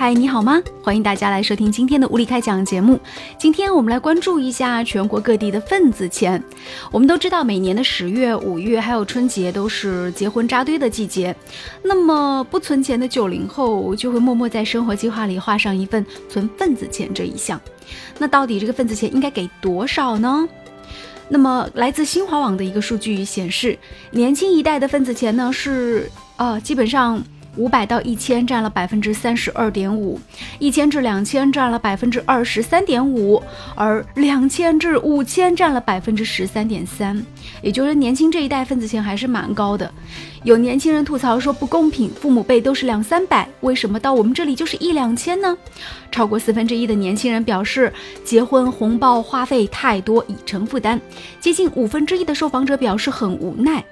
嗨，你好吗？欢迎大家来收听今天的无理开讲节目。今天我们来关注一下全国各地的份子钱。我们都知道，每年的十月、五月还有春节都是结婚扎堆的季节。那么不存钱的九零后就会默默在生活计划里画上一份存份子钱这一项。那到底这个份子钱应该给多少呢？那么来自新华网的一个数据显示，年轻一代的份子钱呢是啊，基本上。五百到一千占了百分之三十二点五，一千至两千占了百分之二十三点五，而两千至五千占了百分之十三点三。也就是年轻这一代份子钱还是蛮高的。有年轻人吐槽说不公平，父母辈都是两三百，为什么到我们这里就是一两千呢？超过四分之一的年轻人表示，结婚红包花费太多已成负担。接近五分之一的受访者表示很无奈。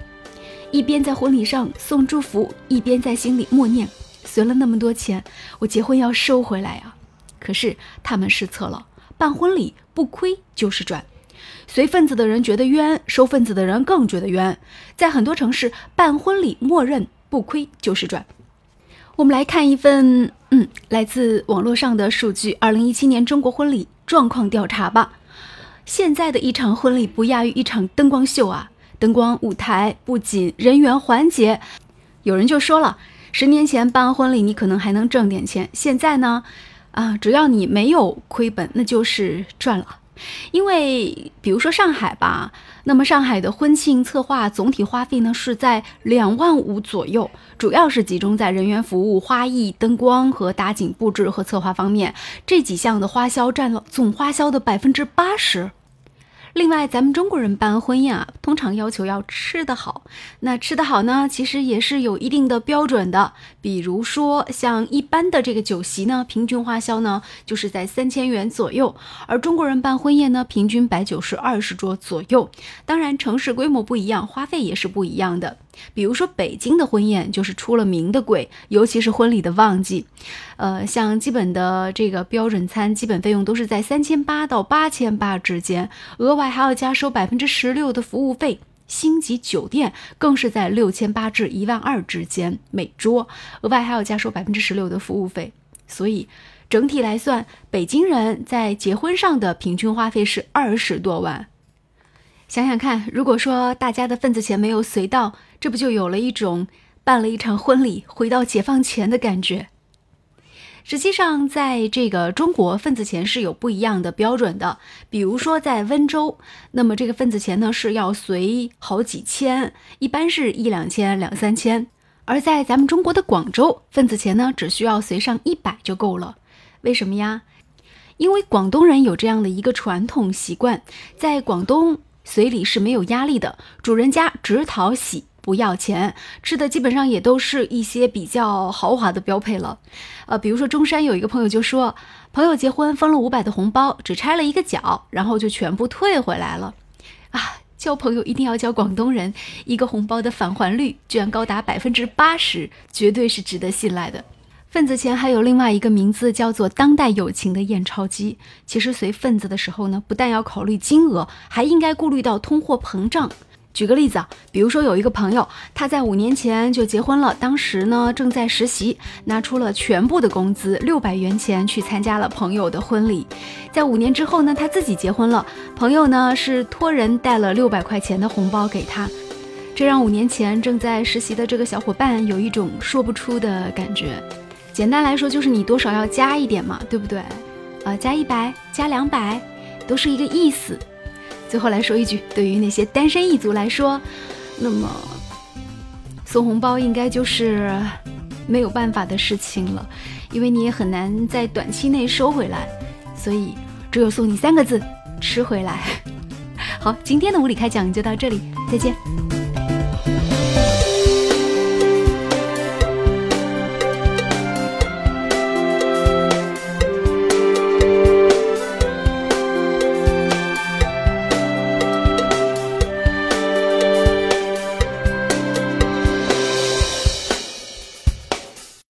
一边在婚礼上送祝福，一边在心里默念：存了那么多钱，我结婚要收回来啊！可是他们失策了，办婚礼不亏就是赚。随份子的人觉得冤，收份子的人更觉得冤。在很多城市，办婚礼默认不亏就是赚。我们来看一份，嗯，来自网络上的数据：二零一七年中国婚礼状况调查吧。现在的一场婚礼不亚于一场灯光秀啊！灯光、舞台、布景、人员、环节，有人就说了，十年前办婚礼你可能还能挣点钱，现在呢，啊，只要你没有亏本，那就是赚了。因为比如说上海吧，那么上海的婚庆策划总体花费呢是在两万五左右，主要是集中在人员服务、花艺、灯光和搭景布置和策划方面，这几项的花销占了总花销的百分之八十。另外，咱们中国人办婚宴啊，通常要求要吃得好。那吃得好呢，其实也是有一定的标准的。比如说，像一般的这个酒席呢，平均花销呢就是在三千元左右。而中国人办婚宴呢，平均摆酒是二十桌左右。当然，城市规模不一样，花费也是不一样的。比如说北京的婚宴就是出了名的贵，尤其是婚礼的旺季，呃，像基本的这个标准餐，基本费用都是在三千八到八千八之间，额外还要加收百分之十六的服务费。星级酒店更是在六千八至一万二之间每桌，额外还要加收百分之十六的服务费。所以整体来算，北京人在结婚上的平均花费是二十多万。想想看，如果说大家的份子钱没有随到，这不就有了一种办了一场婚礼回到解放前的感觉？实际上，在这个中国，份子钱是有不一样的标准的。比如说，在温州，那么这个份子钱呢是要随好几千，一般是一两千、两三千；而在咱们中国的广州，份子钱呢只需要随上一百就够了。为什么呀？因为广东人有这样的一个传统习惯，在广东。随礼是没有压力的，主人家只讨喜不要钱，吃的基本上也都是一些比较豪华的标配了。呃，比如说中山有一个朋友就说，朋友结婚分了五百的红包，只拆了一个角，然后就全部退回来了。啊，交朋友一定要交广东人，一个红包的返还率居然高达百分之八十，绝对是值得信赖的。份子钱还有另外一个名字，叫做当代友情的验钞机。其实随份子的时候呢，不但要考虑金额，还应该顾虑到通货膨胀。举个例子啊，比如说有一个朋友，他在五年前就结婚了，当时呢正在实习，拿出了全部的工资六百元钱去参加了朋友的婚礼。在五年之后呢，他自己结婚了，朋友呢是托人带了六百块钱的红包给他，这让五年前正在实习的这个小伙伴有一种说不出的感觉。简单来说，就是你多少要加一点嘛，对不对？呃，加一百，加两百，都是一个意思。最后来说一句，对于那些单身一族来说，那么送红包应该就是没有办法的事情了，因为你也很难在短期内收回来，所以只有送你三个字：吃回来。好，今天的物理开讲就到这里，再见。